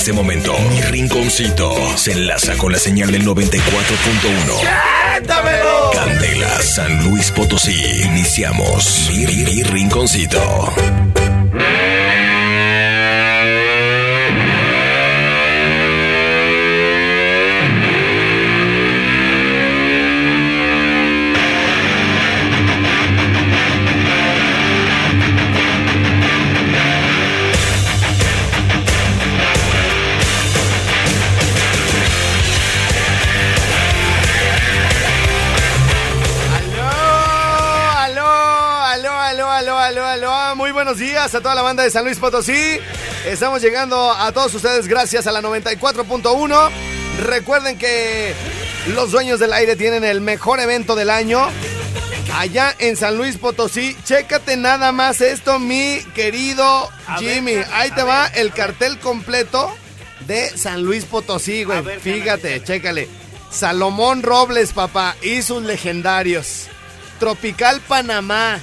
Este momento, mi rinconcito se enlaza con la señal del 94.1. Candela, San Luis Potosí. Iniciamos mi, mi- mi rinconcito. A toda la banda de San Luis Potosí. Estamos llegando a todos ustedes gracias a la 94.1. Recuerden que los dueños del aire tienen el mejor evento del año. Allá en San Luis Potosí, chécate nada más esto, mi querido Jimmy. Ahí te va el cartel completo de San Luis Potosí, güey. Fíjate, chécale. Salomón Robles, papá, y sus legendarios. Tropical Panamá.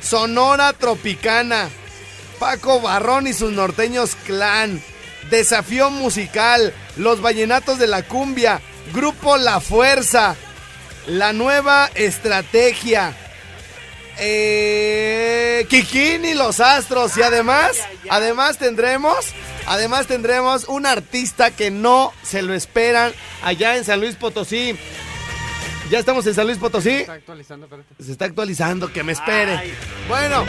Sonora Tropicana. Paco Barrón y sus norteños clan. Desafío musical. Los vallenatos de la cumbia. Grupo La Fuerza. La nueva estrategia. Eh, y los Astros. Y además, además tendremos, además tendremos un artista que no se lo esperan allá en San Luis Potosí. Ya estamos en San Luis Potosí. Está actualizando, espérate. Se está actualizando, que me espere. Bueno,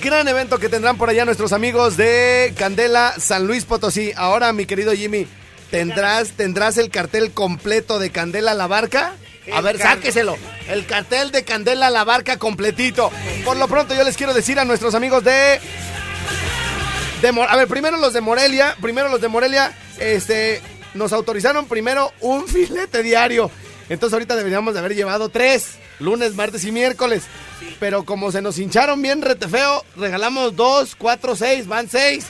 gran evento que tendrán por allá nuestros amigos de Candela San Luis Potosí. Ahora, mi querido Jimmy, ¿tendrás, tendrás el cartel completo de Candela la Barca? A ver, sáqueselo. El cartel de Candela la Barca completito. Por lo pronto, yo les quiero decir a nuestros amigos de. de a ver, primero los de Morelia. Primero los de Morelia. Este. Nos autorizaron primero un filete diario. Entonces ahorita deberíamos de haber llevado tres. Lunes, martes y miércoles. Pero como se nos hincharon bien rete feo, regalamos dos, cuatro, seis, van seis.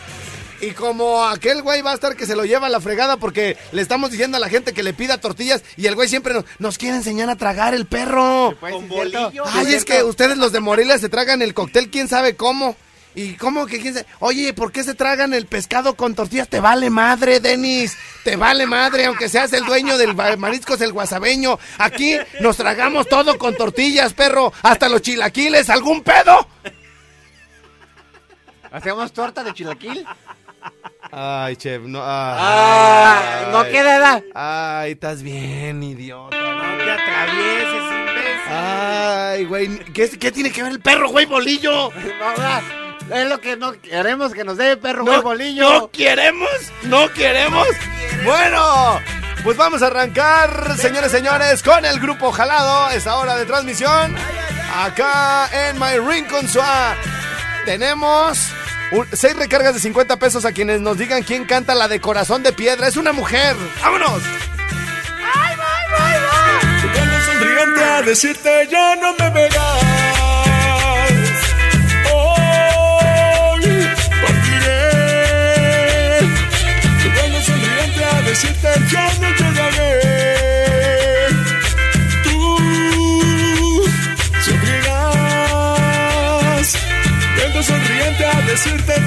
Y como aquel güey va a estar que se lo lleva a la fregada porque le estamos diciendo a la gente que le pida tortillas y el güey siempre nos, nos quiere enseñar a tragar el perro. Sí, cierto. Ay, es que ustedes los de Morelia se tragan el cóctel, quién sabe cómo. ¿Y cómo que quién sabe? Oye, ¿por qué se tragan el pescado con tortillas? Te vale madre, Denis. Te vale madre, aunque seas el dueño del mariscos, el guasabeño. Aquí nos tragamos todo con tortillas, perro. Hasta los chilaquiles, ¿algún pedo? ¿Hacemos torta de chilaquil? Ay, chef, no. Ah, no queda edad. Ay, estás bien, idiota. No te atravieses, imbécil. Ay, güey. ¿qué, qué tiene que ver el perro, güey, bolillo? No. Es lo que no queremos que nos dé perro No, bolillo. no queremos, no queremos. Bueno, pues vamos a arrancar, señores, señores, con el grupo Jalado. Esta hora de transmisión. Acá en My Rincon Suá. Tenemos seis recargas de 50 pesos a quienes nos digan quién canta la de corazón de piedra. Es una mujer. ¡Vámonos! Vengo sonriente a decirte ya no me verás. Decirte ya no llegaré. Tú sufrirás. Vengo sonriente a decirte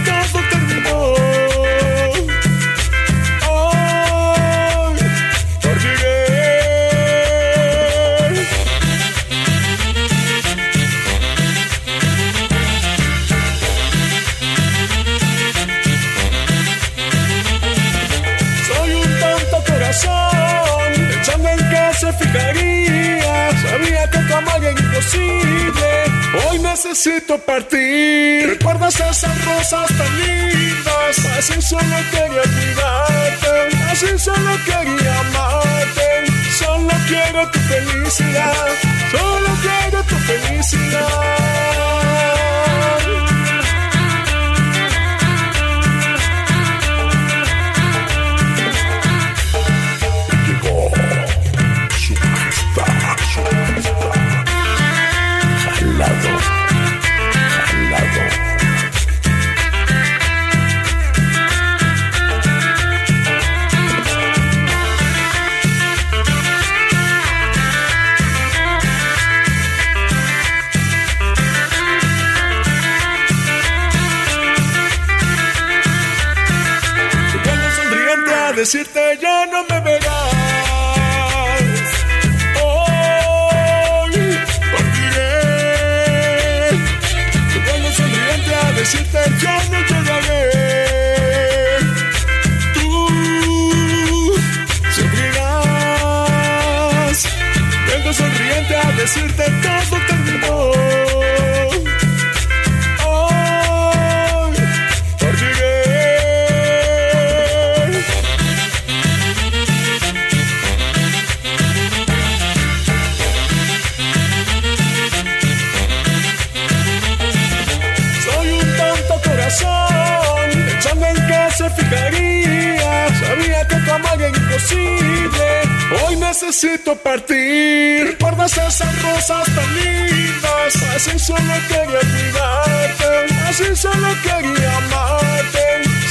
corazón, pensando en qué se fijaría. Sabía que amor era imposible. Hoy necesito partir. ¿Recuerdas esas rosas tan lindas? Así solo quería cuidarte. Así solo quería amarte.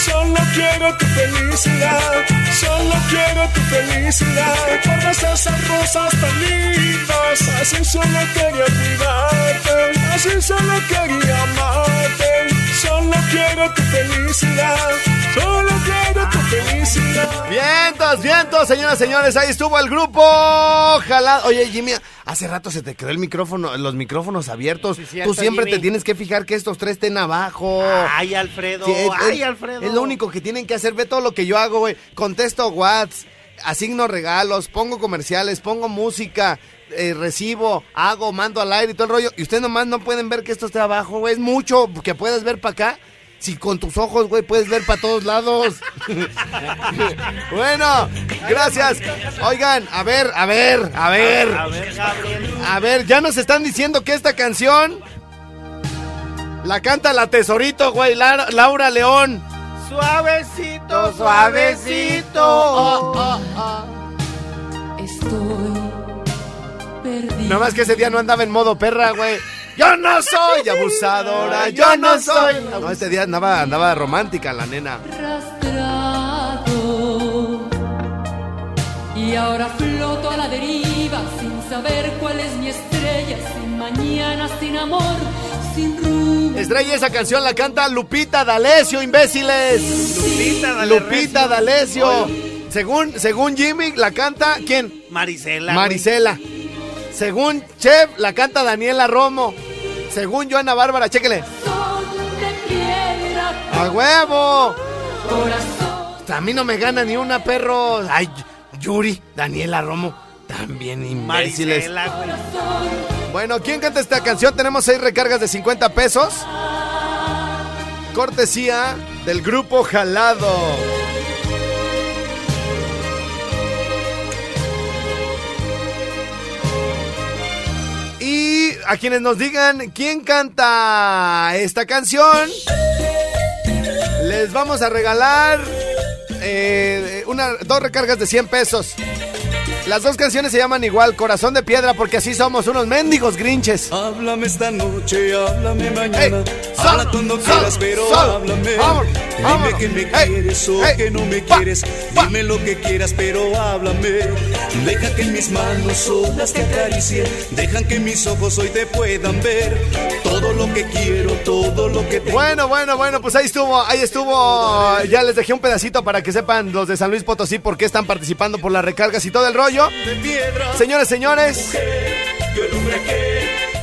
Solo quiero tu felicidad. Solo quiero tu felicidad. ¿Recuerdas esas rosas tan lindas? Así solo quería cuidarte. Así solo quería amarte. Solo quiero tu felicidad. Solo quiero tu felicidad. Vientos, vientos, señoras y señores, ahí estuvo el grupo jalado. Oye, Jimmy, hace rato se te quedó el micrófono, los micrófonos abiertos. cierto, Tú siempre Jimmy. te tienes que fijar que estos tres estén abajo. Ay, Alfredo. Sí, es- Ay, es- Alfredo. Es lo único que tienen que hacer. Ve todo lo que yo hago, güey. Contesto Whats, asigno regalos, pongo comerciales, pongo música, eh, recibo, hago, mando al aire y todo el rollo. Y ustedes nomás no pueden ver que esto esté abajo, güey. Es mucho que puedes ver para acá. Si con tus ojos, güey, puedes ver para todos lados. bueno, gracias. Oigan, a ver, a ver, a ver. A ver, Gabriel. A ver, ya nos están diciendo que esta canción la canta la tesorito, güey, Lara- Laura León. Suavecito, suavecito. Estoy Nada más que ese día no andaba en modo perra, güey. Yo no soy abusadora, yo no soy. No, este día andaba, andaba romántica la nena. Y ahora floto a la deriva sin saber cuál es mi estrella, sin mañana, sin amor, sin rumbo. Estrella, esa canción la canta Lupita D'Alessio, imbéciles. Lupita, dale Lupita. D'Alessio. Según, según Jimmy, la canta, ¿quién? Marisela. güey. Según Chef, la canta Daniela Romo. Según Joana Bárbara, chéquele. ¡A huevo! corazón. A mí no me gana ni una, perro. Ay, Yuri, Daniela Romo. También imbéciles. Marisela. Bueno, ¿quién canta esta canción? Tenemos seis recargas de 50 pesos. Cortesía del grupo Jalado. A quienes nos digan quién canta esta canción, les vamos a regalar eh, una, dos recargas de 100 pesos. Las dos canciones se llaman igual, Corazón de Piedra, porque así somos unos mendigos grinches. Háblame esta noche, háblame mañana. Hey, sol, Habla cuando sol, quieras, pero sol. háblame. Dime vámonos. que me Hey, quieres o hey, que no me pa, quieres. pa. Dime lo que quieras, pero háblame. Deja que mis manos solas te acaricien. Dejan que mis ojos hoy te puedan ver. Todo lo que quiero, todo lo que tengo. Bueno, bueno, bueno, pues ahí estuvo, ahí estuvo. Ya les dejé un pedacito para que sepan los de San Luis Potosí por qué están participando por las recargas y todo el rollo. Señores, señores,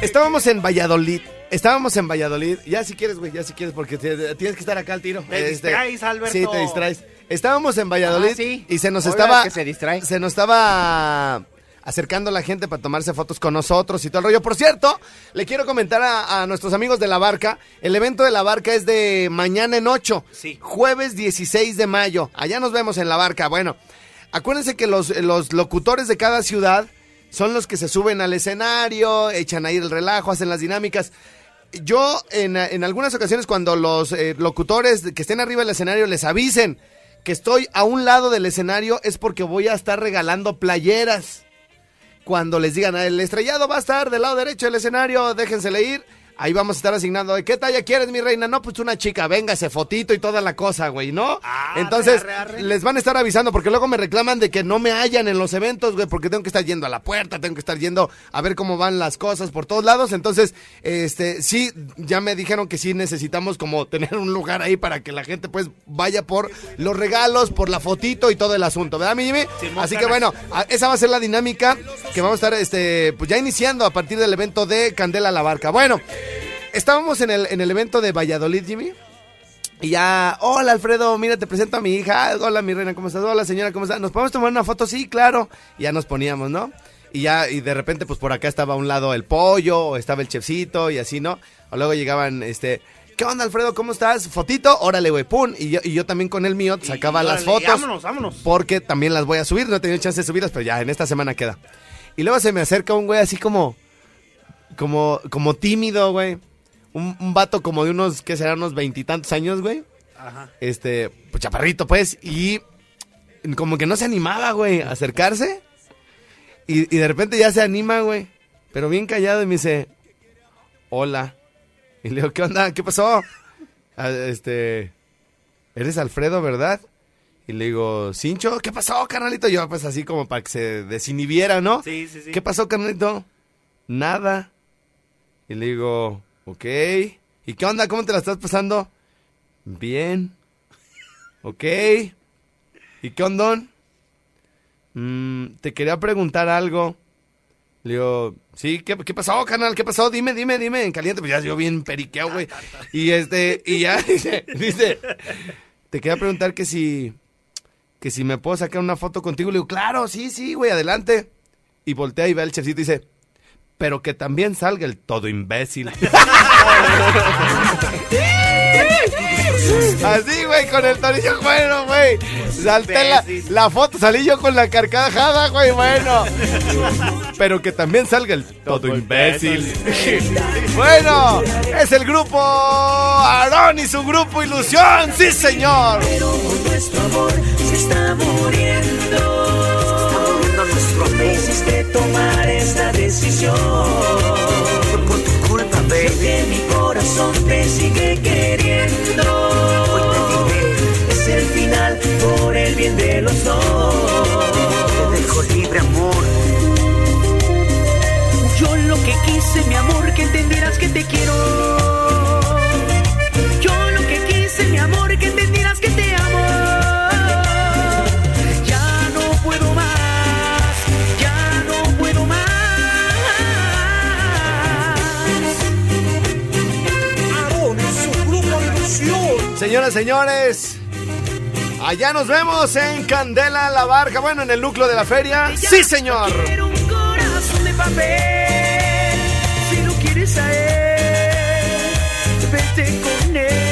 estábamos en Valladolid. Estábamos en Valladolid. Ya si quieres, güey, ya si quieres, porque te- tienes que estar acá al tiro. Este, Te distraes, Alberto. Sí, te distraes. Estábamos en Valladolid Ah, sí. y se nos Oiga, estaba. que se distrae. Se nos estaba acercando la gente para tomarse fotos con nosotros y todo el rollo. Por cierto, le quiero comentar a, a nuestros amigos de la barca. El evento de la barca es de mañana en 8. Sí. Jueves 16 de mayo. Allá nos vemos en la barca. Bueno, acuérdense que los, los locutores de cada ciudad son los que se suben al escenario, echan ahí el relajo, hacen las dinámicas. Yo, en, en algunas ocasiones, cuando los eh, locutores que estén arriba del escenario les avisen que estoy a un lado del escenario, es porque voy a estar regalando playeras. Cuando les digan, el estrellado va a estar del lado derecho del escenario, déjensele ir. Ahí vamos a estar asignando. ¿De qué talla quieres, mi reina? No, pues una chica, véngase, fotito y toda la cosa, güey, ¿no? Ah, Entonces, arre, arre, arre. les van a estar avisando porque luego me reclaman de que no me hallan en los eventos, güey, porque tengo que estar yendo a la puerta, tengo que estar yendo a ver cómo van las cosas por todos lados. Entonces, este, sí, ya me dijeron que sí necesitamos como tener un lugar ahí para que la gente pues vaya por los regalos, por la fotito y todo el asunto, ¿verdad, mi Jimmy? Así que bueno, esa va a ser la dinámica que vamos a estar, este, pues ya iniciando a partir del evento de Candela la Barca. Bueno, estábamos en el, en el evento de Valladolid, Jimmy. Y ya, hola Alfredo, mira, te presento a mi hija. Hola mi reina, ¿cómo estás? Hola señora, ¿cómo estás? ¿Nos podemos tomar una foto? Sí, claro. Y ya nos poníamos, ¿no? Y ya, y de repente, pues por acá estaba a un lado el pollo, o estaba el chefcito, y así, ¿no? O luego llegaban, este, ¿qué onda Alfredo? ¿Cómo estás? Fotito, órale, güey, pum. Y yo, y yo también con el mío sacaba Y las órale, fotos. Vámonos, vámonos. Porque también las voy a subir, no he tenido chance de subirlas, pero ya en esta semana queda. Y luego se me acerca un güey así como, como, como tímido, güey. Un, un vato como de unos, ¿qué será? Unos veintitantos años, güey. Ajá. Este, pues chaparrito, pues. Y como que no se animaba, güey, a acercarse. Y, y de repente ya se anima, güey. Pero bien callado y me dice, hola. Y le digo, ¿qué onda? ¿Qué pasó? "Ah, este, eres Alfredo, ¿verdad? Y le digo, Cincho, ¿qué pasó, carnalito? Yo, pues así como para que se desinhibiera, ¿no? Sí, sí, sí. ¿Qué pasó, carnalito? Nada. Y le digo, ok. ¿Y qué onda? ¿Cómo te la estás pasando? Bien. Ok. ¿Y qué onda? Mm, te quería preguntar algo. Le digo, sí, ¿qué, pasó, canal? ¿Qué pasó? Dime, dime, dime. En caliente, pues ya yo bien periqueado, güey. Y este, y ya dice, dice, te quería preguntar que si, que si me puedo sacar una foto contigo. Le digo, claro, sí, sí, güey, adelante. Y voltea y ve al chefcito y dice, pero que también salga el todo imbécil. Así, güey, con el torillo bueno, güey. Salté la, la foto, salí yo con la carcajada, güey, bueno. Pero que también salga el todo imbécil. bueno, es el grupo Aarón y su grupo Ilusión, sí, señor. nuestro amor se está muriendo. Se está muriendo nuestro amor. Me hiciste tomar Fue por tu culpa, baby. Que mi corazón te sigue queriendo. Hoy te diré, es el final por el bien de los dos. Te dejo libre, amor. Yo lo que quise, mi amor, Señoras, señores, allá nos vemos en Candela La Barca, bueno, en el núcleo de la feria. Sí, señor. Quiero un corazón de papel. Si no quieres a él, vete con él.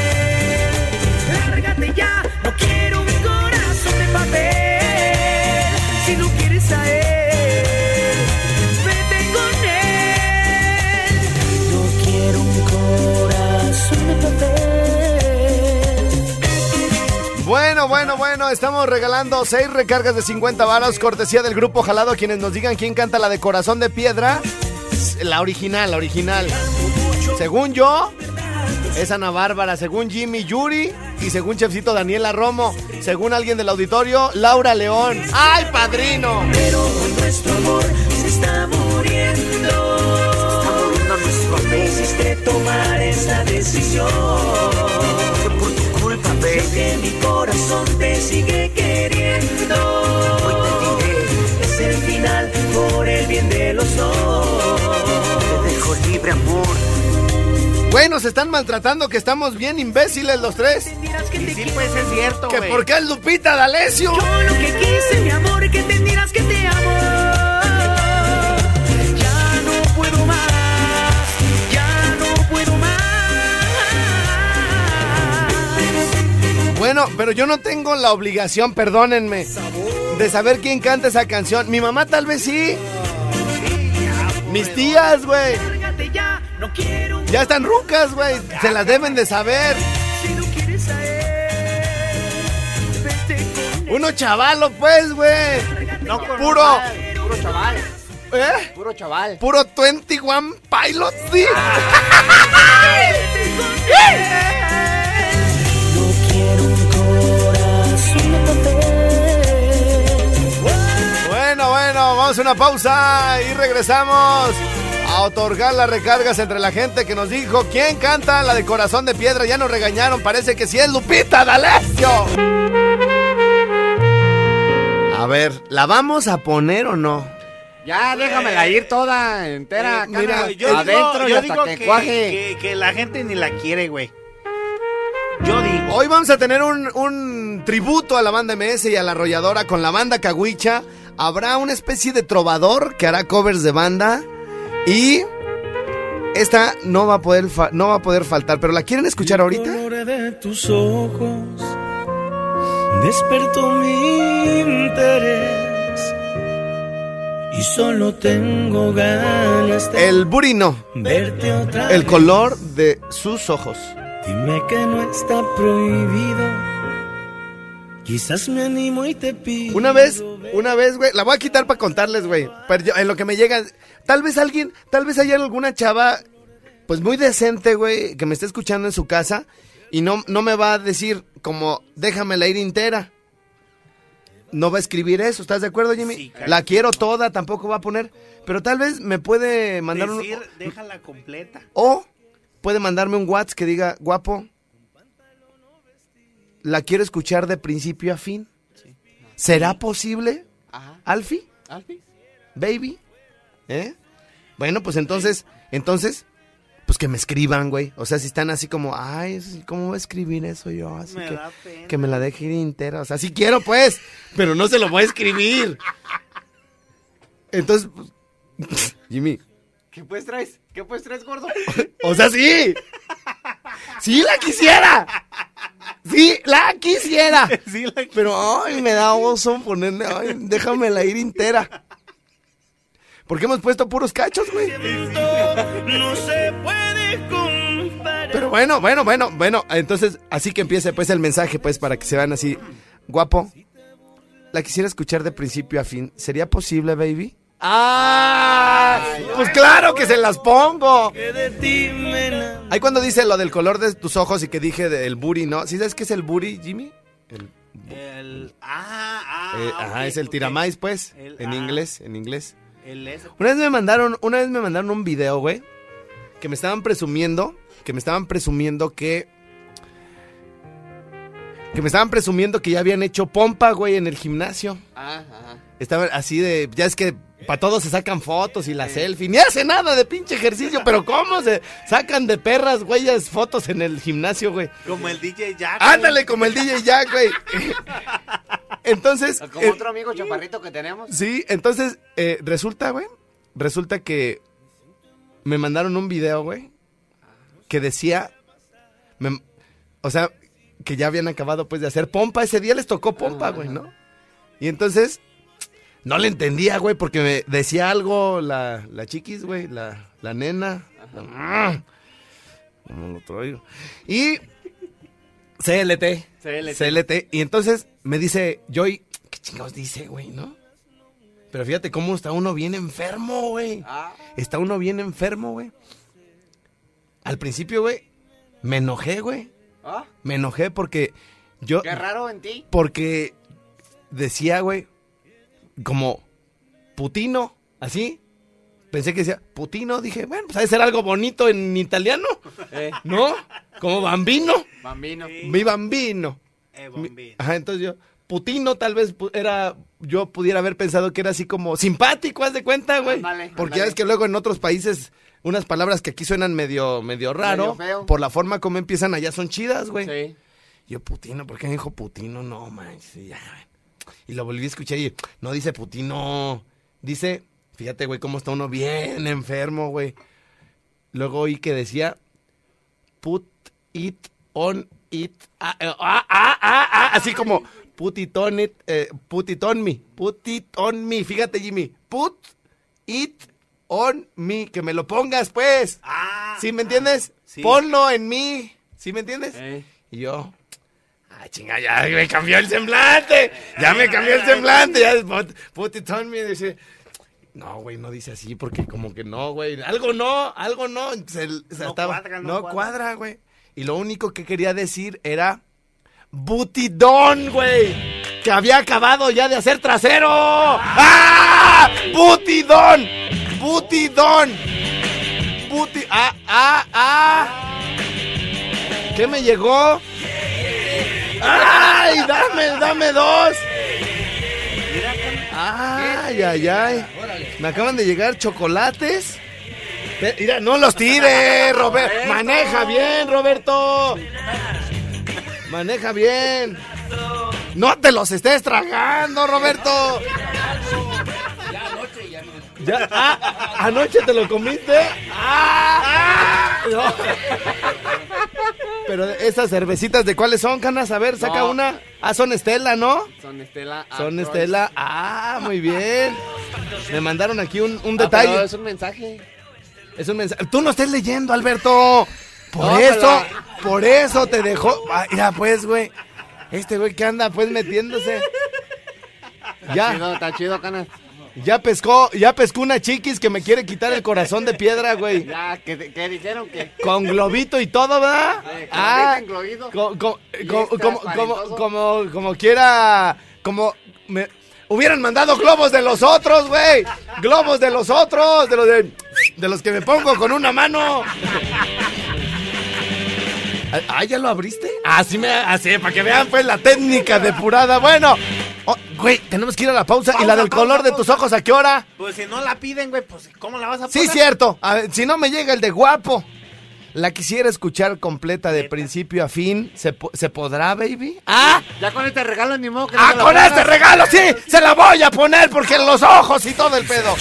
Bueno, bueno, estamos regalando seis recargas de 50 varos, cortesía del grupo Jalado. Quienes nos digan quién canta la de Corazón de Piedra, la original, la original. Según yo, es Ana Bárbara. Según Jimmy Yuri y según Chefcito Daniela Romo. Según alguien del auditorio, Laura León. ¡Ay, padrino! Pero nuestro amor se está muriendo. Hiciste tomar esta decisión. Que mi corazón te sigue queriendo. Hoy te diré, es el final por el bien de los dos. Te dejo libre, amor. Güey, nos están maltratando que estamos bien imbéciles los tres. Que te Sí, pues es cierto, Que güey. por qué es Lupita D'Alessio. Yo lo que quise, mi amor, que entendieras que te amo. Bueno, pero yo no tengo la obligación, perdónenme, de saber quién canta esa canción. Mi mamá tal vez sí. Mis tías, güey. Ya, están rucas, güey. Se las deben de saber. Uno chavalo, pues, güey. No Puro. Puro chaval. ¿Eh? Puro chaval. Puro 21 Pilots, sí. Bueno, bueno, vamos a una pausa y regresamos a otorgar las recargas entre la gente que nos dijo quién canta la de Corazón de Piedra. Ya nos regañaron, parece que sí es Lupita D'Alessio. A ver, ¿la vamos a poner o no? Ya, déjamela ir toda entera. acá, mira. Yo adentro digo, yo hasta digo que, que, cuaje. que- que la gente ni la quiere, güey. Yo digo. Hoy vamos a tener un, un tributo a la banda MS y a la arrolladora con la banda Caguicha. Habrá una especie de trovador que hará covers de banda. Y esta no va a poder, no va a poder faltar. ¿Pero la quieren escuchar ahorita? El color de tus ojos despertó mi interés y solo tengo ganas de El buri no. verte otra El color de sus ojos. Dime que no está prohibido. Quizás me animo y te pido. Una vez, una vez, güey, la voy a quitar para contarles, güey. Pero yo- en lo que me llega, tal vez alguien, tal vez haya alguna chava, pues muy decente, güey, que me esté escuchando en su casa y no, no me va a decir como, déjame la ir entera. No va a escribir eso, ¿estás de acuerdo, Jimmy? Sí, claro. la quiero toda, tampoco va a poner, pero tal vez me puede mandar Decir, un... déjala completa. O puede mandarme un WhatsApp que diga, guapo, la quiero escuchar de principio a fin. ¿Será posible, Ajá. Alfie? Alfie. Baby? ¿Eh? Bueno, pues entonces, entonces, pues que me escriban, güey. O sea, si están así como, ay, ¿cómo voy a escribir eso yo? Así Me que, da pena. que me la deje ir entera. O sea, sí quiero, pues, pero no se lo voy a escribir. Entonces, pues, Jimmy, ¿Qué pues traes? ¿Qué pues traes, gordo? O sea, sí. Sí la quisiera. Sí, la quisiera. Sí, la- Pero, ay, me da oso ponerle, ay, déjamela ir entera. Porque hemos puesto puros cachos, güey. No se puede comparar. Pero bueno, bueno, bueno, bueno. Entonces, así que empiece pues el mensaje, pues, para que se vean así. Guapo, la quisiera escuchar de principio a fin. ¿Sería posible, baby? ¡Ah! Pues claro que se las pongo. Ahí cuando dice lo del color de tus ojos y que dije del booty, ¿no? ¿Sí sabes qué es el booty, Jimmy? El- El, ah, ah. eh, ajá, es el tiramais, pues. El- en ah. inglés, en inglés. El. Una vez me mandaron, una vez me mandaron un video, güey, que me estaban presumiendo, que me estaban presumiendo que que me estaban presumiendo que ya habían hecho pompa, güey, en el gimnasio. Ajá. Estaban así de, ya es que para todos se sacan fotos y la selfie, ni hace nada de pinche ejercicio, pero cómo se sacan de perras, güeyes, fotos en el gimnasio, güey. Como el DJ Jack. Ándale como el DJ Jack, güey. Entonces, Como eh, otro amigo chaparrito que tenemos. Sí, entonces, eh, resulta, güey, resulta que me mandaron un video, güey, que decía, me- o sea, que ya habían acabado, pues, de hacer pompa. Ese día les tocó pompa, güey, ¿no? Y entonces, no le entendía, güey, porque me decía algo la, la chiquis, güey, la, la nena. ¿Cómo lo traigo? Y CLT. CLT. CLT. Y entonces me dice, Joy, ¿qué chingados dice, güey, no? Pero fíjate cómo está uno bien enfermo, güey. Ah, Está uno bien enfermo, güey. Al principio, güey, me enojé, güey. ah, Me enojé porque yo... qué raro en ti. Porque decía, güey, como putino, así. Pensé que decía putino, dije, bueno, pues ha de ser algo bonito en italiano, Eh, ¿no? Como bambino, bambino. mi bambino. Eh, Mi- bombín. Ajá, entonces yo, putino tal vez era, yo pudiera haber pensado que era así como simpático, haz de cuenta, güey. Ándale, Porque ya ves que luego en otros países unas palabras que aquí suenan medio, medio raro, Medio feo. por la forma como empiezan allá son chidas, güey. Sí. Yo, putino, ¿por qué me dijo putino? No, manches, y ya. Y lo volví a escuchar y no dice putino. Dice, fíjate, güey, cómo está uno bien enfermo, güey. Luego oí que decía, put it on it. Ah, eh, ah, ah, ah, ah, así como, put it on it, eh, put it on me, put it on me. Fíjate, Jimmy, put it on me, que me lo pongas, pues. Ah. ¿Sí me entiendes? sí. Ponlo en mí. ¿Sí me entiendes? Eh. Y yo, ah, chinga, ya me cambió el semblante. Ya me cambió el semblante. Ya, put, put it on me. Dice, no, güey, no dice así porque como que no, güey. Algo no, algo no. Se- se No estaba- cuadra, no no cuadra. cuadra, güey. Y lo único que quería decir era Butidón, güey. Que había acabado ya de hacer trasero. ¡Ah! Butidón. Butidón. Buti... Ah, ah, ah. ¿Qué me llegó? ¡Ay! Dame, dame dos. Ay, ay, ay. Me acaban de llegar chocolates. Mira, no los tires, Roberto. Maneja bien, Roberto. Maneja bien. No te los estés tragando, Roberto. Ya, ah, anoche te lo comiste. Ah, ah, no. Pero esas cervecitas de cuáles son, canas, a ver, saca No. una. Ah, son Estela, ¿no? Son Estela. Son. Estela. Ah, muy bien. Me mandaron aquí un, un Ah, detalle. pero es un mensaje. Es un mensaje. Tú no estés leyendo, Alberto. Por No, eso, pero- por eso te dejó. Ah, mira, pues, güey. Este güey que anda, pues, metiéndose. Está Ya, chido, está chido, canas. Ya pescó, ya pescó una chiquis que me quiere quitar el corazón de piedra, güey. Ya, que, que dijeron que. Con globito y todo, ¿verdad? Eh, Ah, co- co- este como, como, como, como quiera, como me hubieran mandado globos de los otros, güey. Globos de los otros, de los de, de los que me pongo con una mano. Ah, ¿ya lo abriste? Así me, así, para que vean pues la técnica depurada. Bueno, oh, güey, tenemos que ir a la pausa. ¿Y la del pausa, color de tus ojos a qué hora? Pues si no la piden, güey, pues ¿cómo la vas a Sí, poner? cierto. A ver, si no me llega el de guapo. La quisiera escuchar completa de principio a fin. ¿Se, po- ¿se podrá, baby? ¡Ah! Ya con este regalo ni modo que no ¡Ah, con pongas. este regalo sí! ¡Se la voy a poner porque los ojos y todo el pedo!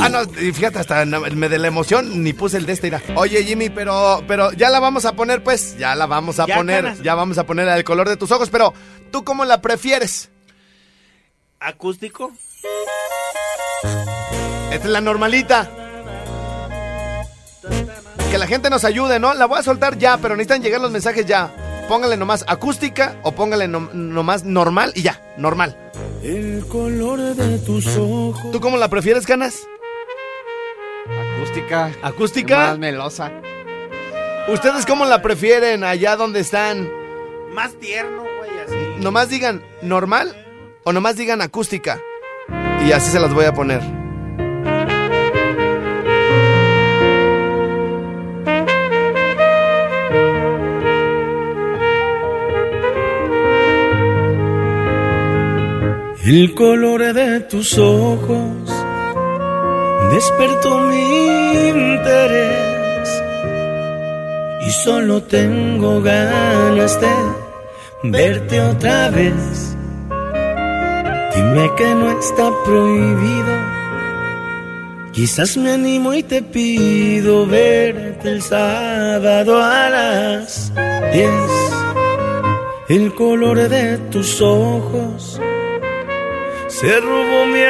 Ah, no, y fíjate, hasta me de la emoción ni puse el de este. mira. Oye, Jimmy, pero, pero ya la vamos a poner, pues. Ya la vamos a Ya, poner. canas. Ya vamos a poner la del color de tus ojos. Pero, ¿tú cómo la prefieres? Acústico. Esta es la normalita. Que la gente nos ayude, ¿no? La voy a soltar ya, pero necesitan llegar los mensajes ya. Póngale nomás acústica o póngale nom- nomás normal y ya, normal. El color de tus ojos. ¿Tú cómo la prefieres, Canas? Acústica. ¿Acústica? Más melosa. ¿Ustedes cómo la prefieren allá donde están? Más tierno, güey, así. Nomás digan normal o nomás digan acústica. Y así se las voy a poner. El color de tus ojos despertó mi interés y solo tengo ganas de verte otra vez. Dime que no está prohibido. Quizás me animo y te pido verte el sábado a las 10. El color de tus ojos se robó mi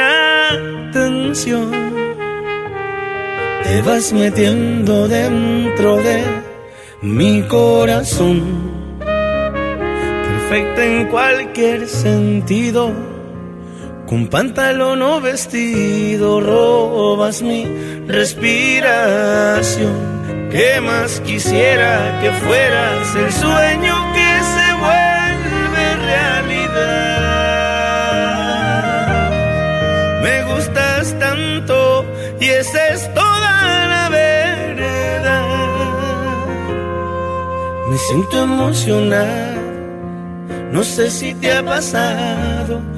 atención. Te vas metiendo dentro de mi corazón, perfecta en cualquier sentido. Con pantalón o vestido robas mi respiración. ¿Qué más quisiera que fueras el sueño que se vuelve realidad? Me gustas tanto y esa es toda la verdad. Me siento emocionado, no sé si te ha pasado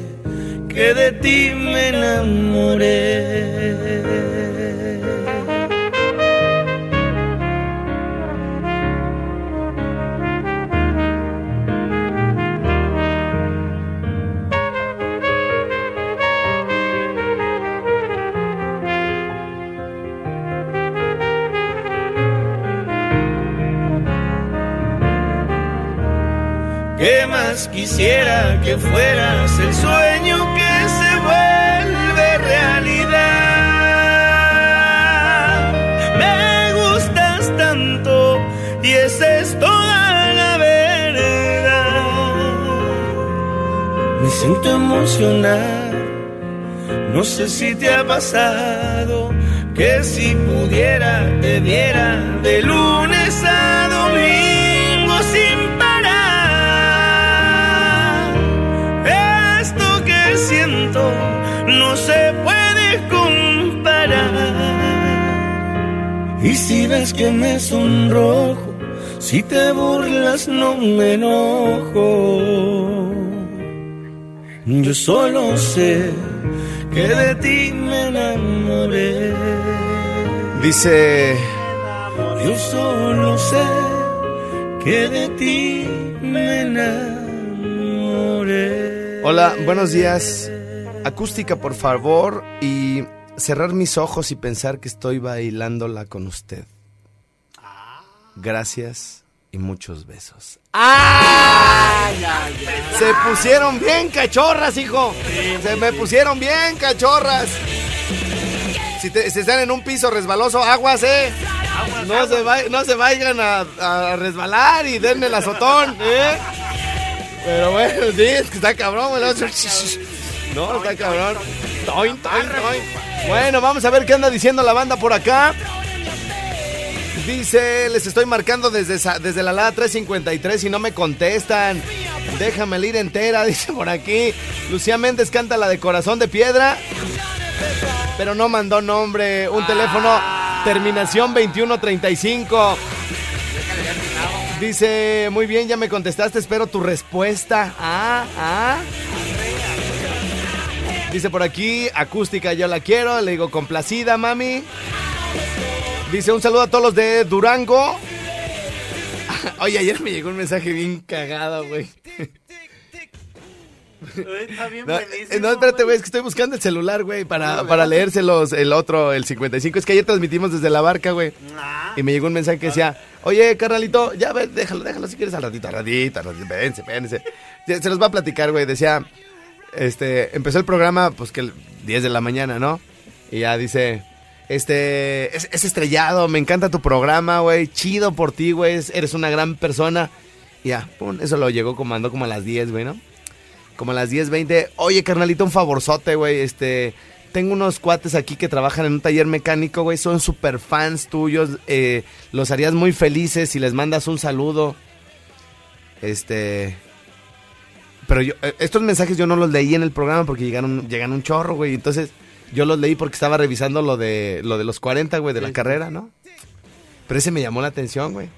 que de ti me enamoré. más quisiera que fueras el sueño y esa es toda la verdad. Me siento emocionado, no sé si te ha pasado que si pudiera te viera de lunes a domingo sin parar. Esto que siento no se puede comparar. Y si ves que me sonrojo, si te burlas no me enojo. Yo solo sé que de ti me enamoré. Dice, Yo solo sé que de ti me enamoré. hola, buenos días. Acústica, por favor, y cerrar mis ojos y pensar que estoy bailándola con usted. Gracias y muchos besos. Se pusieron bien cachorras, hijo. Se me pusieron bien cachorras. Si, te- si están en un piso resbaloso, aguas, eh. No se, vai- no se vayan a, a resbalar y denme el azotón, eh. Pero bueno, sí, es que está cabrón, güey. No, está cabrón. Toin, toin, toin. Bueno, vamos a ver qué anda diciendo la banda por acá. Dice, les estoy marcando desde, desde la LADA 353 y no me contestan. Déjame la ir entera, dice por aquí. Lucía Méndez canta la de Corazón de Piedra, pero no mandó nombre. Un teléfono, terminación 2135. Dice, muy bien, ya me contestaste, espero tu respuesta. Ah, ah. Dice por aquí, acústica, yo la quiero. Le digo, complacida, mami. Dice, un saludo a todos los de Durango. Oye, ayer me llegó un mensaje bien cagado, güey. Está bien No, no, espérate, güey, es que estoy buscando el celular, güey, para, para leérselos el otro, el 55. Es que ayer transmitimos desde la barca, güey. Ah. Y me llegó un mensaje que decía, oye, carnalito, ya ve, déjalo, déjalo si quieres al ratito, al ratito, al ratito, vénse, vénse. Se los va a platicar, güey. Decía, este, empezó el programa, pues que el 10 de la mañana, ¿no? Y ya dice, este, es, es estrellado, me encanta tu programa, güey, chido por ti, güey, es- eres una gran persona. Ya, pum, eso lo llegó como, andó como a las 10, güey, ¿no? Como a las 10.20. Oye, carnalito, un favorzote, güey. Este, tengo unos cuates aquí que trabajan en un taller mecánico, güey. Son super fans tuyos. eh, los harías muy felices si les mandas un saludo. Este. Pero yo, eh, estos mensajes yo no los leí en el programa porque llegan un chorro, güey. Entonces, yo los leí porque estaba revisando lo de, lo de los 40, güey, de la carrera, ¿no? Pero ese me llamó la atención, güey.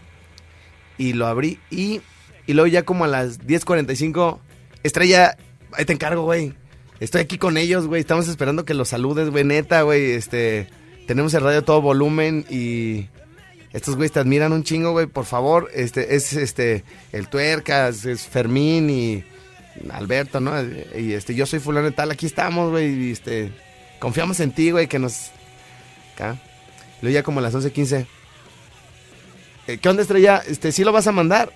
Y lo abrí y, y luego ya como a las 10.45, Estrella, ahí te encargo, güey. Estoy aquí con ellos, güey. Estamos esperando que los saludes, güey, neta, güey. Este, tenemos el radio a todo volumen y estos güeyes te admiran un chingo, güey. Por favor, este, es este, el Tuercas, es Fermín y Alberto, ¿no? Y este, yo soy fulano de tal, aquí estamos, güey. Y este, confiamos en ti, güey, que nos... Acá. Luego ya como a las 11.15. Eh, ¿Qué onda, Estrella? Este, ¿sí lo vas a mandar?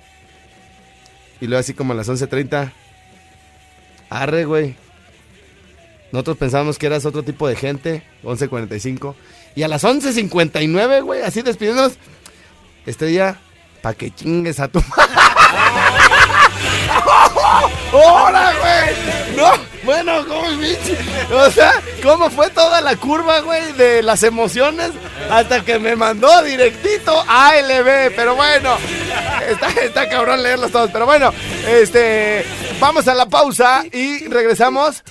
Y luego así como a las 11.30. Arre, güey. Nosotros pensábamos que eras otro tipo de gente. 11.45. Y a las 11.59, güey, así despidiéndonos. Estrella, pa' que chingues a tu... ¡Hola, güey! No, bueno, ¿cómo? O sea, ¿cómo fue toda la curva, güey, de las emociones? Hasta que me mandó directito a ALB. Pero bueno, está, está cabrón leerlos todos. Pero bueno, este, vamos a la pausa y regresamos.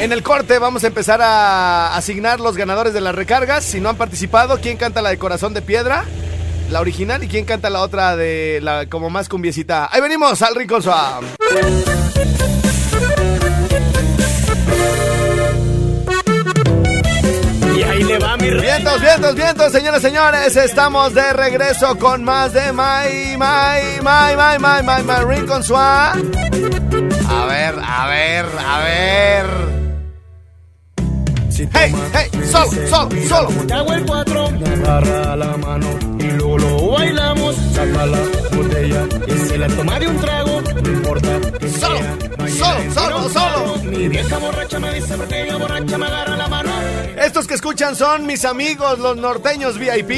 En el corte vamos a empezar a asignar los ganadores de las recargas. Si no han participado, ¿quién canta la de Corazón de Piedra? La original y quién canta la otra de la como más cumbiecita. Ahí venimos al Rincón Swam. Va mi. Vientos, vientos, vientos, señores, señores. Estamos de regreso con más de My, My, My, My, My, My, My Rincón Swam. A ver, a ver, a ver. hey, hey, solo, solo, solo. Te hago el cuatro, me agarra la mano y luego lo bailamos. Saca la botella y se la toma de un trago. No importa Solo, solo, solo, solo. Mi vieja borracha me dice porque ella borracha me agarra la mano. Estos que escuchan son mis amigos, los norteños VIP.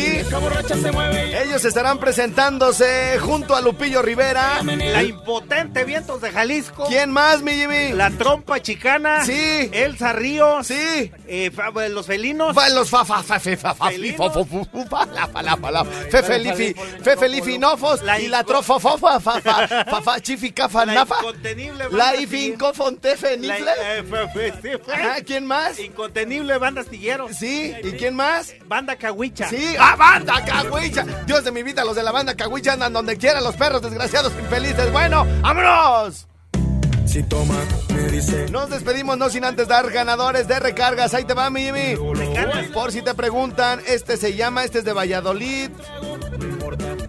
Ellos estarán presentándose junto a Lupillo Rivera. La impotente Vientos de Jalisco. ¿Quién más, mi Jimmy? La trompa chicana. Sí. Elsa Ríos. Sí. eh, fa- los felinos. Fa- Los fa fa fa fe fa fa fi, fo, fo, fu, fu, fa, la, fa, la, fa, la. Fe felifi, fe felifinofos La y la inco- trofo fa fa fa fa fa fa chifica fa La incontenible La banda ifinco fontefe La- nifle. eh, Ajá, ¿quién más? Incontenible banda Sí, ¿y quién más? Banda cahuicha. Sí, ¡ah, banda Cahuicha! Dios de mi vida, los de la banda Cahuicha andan donde quieran, los perros desgraciados infelices. Bueno, ¡vámonos! Si toma, me dice. Nos despedimos no sin antes dar ganadores de recargas. Ahí te va, mi Jimmy. Por si te preguntan, este se llama, este es de Valladolid.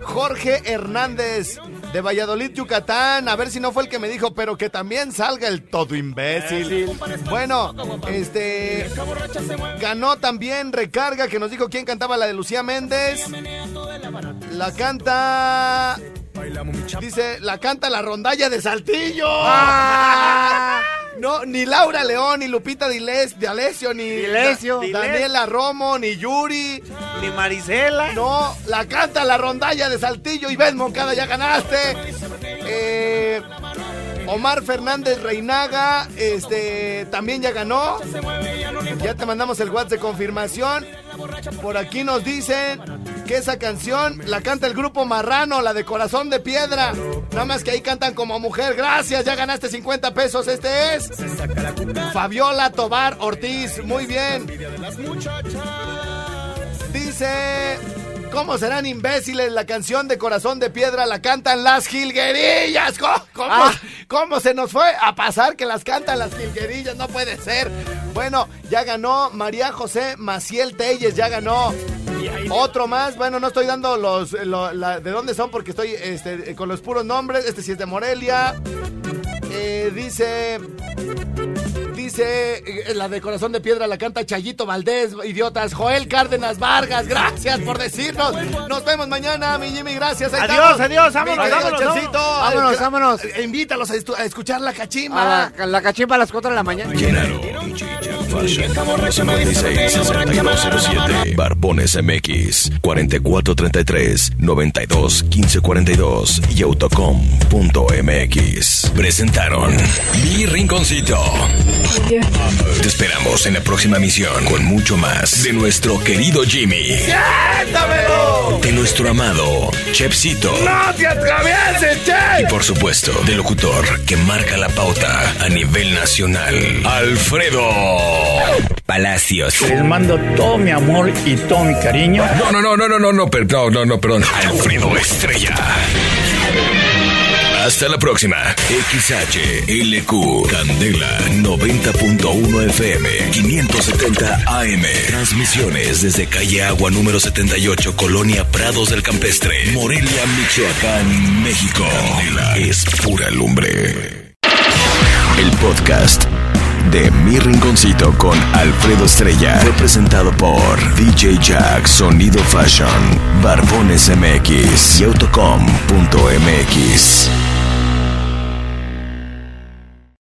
Jorge Hernández de Valladolid, Yucatán. A ver si no fue el que me dijo, pero que también salga el todo imbécil. Bueno, este ganó también recarga que nos dijo quién cantaba la de Lucía Méndez. La canta. Dice, la canta la rondalla de Saltillo. No, ni Laura León, ni Lupita Diles, de Alessio, ni Dilesio. Da- Daniela Romo, ni Yuri. Ni Marisela. No, la canta la rondalla de Saltillo y ves, Moncada, ya ganaste. Eh, Omar Fernández Reinaga, este, también ya ganó. Ya te mandamos el WhatsApp de confirmación. Por aquí nos dicen que esa canción la canta el grupo Marrano, la de Corazón de Piedra. Nada más que ahí cantan como mujer. Gracias, ya ganaste 50 pesos. Este es Fabiola Tobar Ortiz. Muy bien. Dice, ¿cómo serán imbéciles? La canción de Corazón de Piedra la cantan las jilguerillas. ¿Cómo, cómo- Ah. cómo se nos fue a pasar que las cantan las jilguerillas? No puede ser. Bueno, ya ganó María José Maciel Telles, ya ganó. Otro más, bueno, no estoy dando los, lo- la- de dónde son porque estoy este, con los puros nombres. Este sí es de Morelia. Eh, dice... Dice eh, la de Corazón de Piedra la canta Chayito Valdés, idiotas. Joel Cárdenas Vargas, gracias por decirnos. Nos vemos mañana, mi Jimmy, gracias. Ahí Adiós, estamos. adiós, Mi vámonos, querido vámonos, Chelsito, vámonos. eh, Vámonos, eh, Invítalos a, escuchar la cachimba. A la, la cachimba a las 4 de la mañana. Llénalo. Fashion. 56-6207. Barbones MX. 4433-92-1542. Y autocom.mx. Presentaron Mi Rinconcito. Te esperamos en la próxima misión con mucho más de nuestro querido Jimmy. ¡Dámelo! De nuestro amado Chepsito. ¡No te atravieses, che! Y por supuesto, del locutor que marca la pauta a nivel nacional, Alfredo Palacios. Les mando todo mi amor y todo mi cariño. No, no, no, no, no, no, no, perdón, no, no, perdón. Alfredo Estrella. Hasta la próxima. XHLQ Candela 90.1 FM 570 AM. Transmisiones desde calle Agua número 78, Colonia Prados del Campestre, Morelia, Michoacán, México. Candela es pura lumbre. El podcast de Mi Rinconcito con Alfredo Estrella fue presentado por DJ Jack Sonido Fashion, Barbones MX y Autocom.mx.